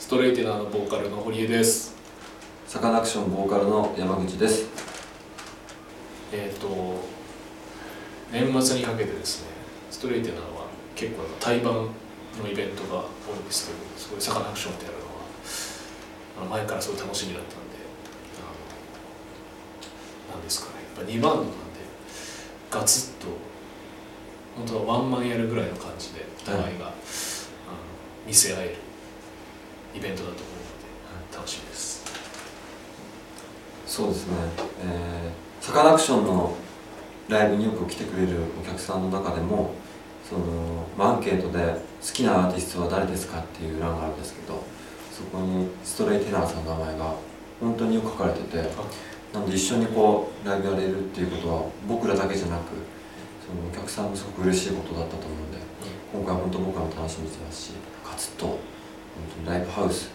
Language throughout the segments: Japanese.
ストレイテナーのボーカルの堀江です。サカナクションボーカルの山口です。えっ、と年末にかけてですねストレイテナーは結構対バンのイベントが多いんですけどすごいサカナクションってやるのはあの前からすごい楽しみだったんであのなんですかねやっぱ2バンドなんでガツッと本当はワンマンやるぐらいの感じでお互いが、あの見せ合えるイベントだと思うので楽しみです。そうですね、えー、サカナクションのライブによく来てくれるお客さんの中でもその、まあ、アンケートで好きなアーティストは誰ですかっていう欄があるんですけどそこにストレイテナーさんの名前が本当によく書かれててなので一緒にこうライブやれるっていうことは僕らだけじゃなくそのお客さんもすごく嬉しいことだったと思うんで今回本当僕らも楽しみにしてますしガツッとライブハウス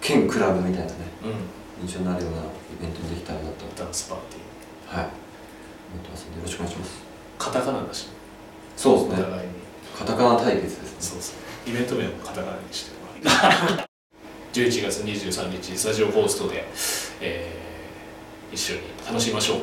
兼クラブみたいなねうん。印象になるようなイベントにできたらなと。ダンスパーティー。はい。思ってますのでよろしくお願いします。カタカナだし。おそうですね。互いに。カタカナ対決ですね。そうですねイベント名もカタカナにしてもらい11月23日スタジオコーストで、えー一緒に楽しみましょう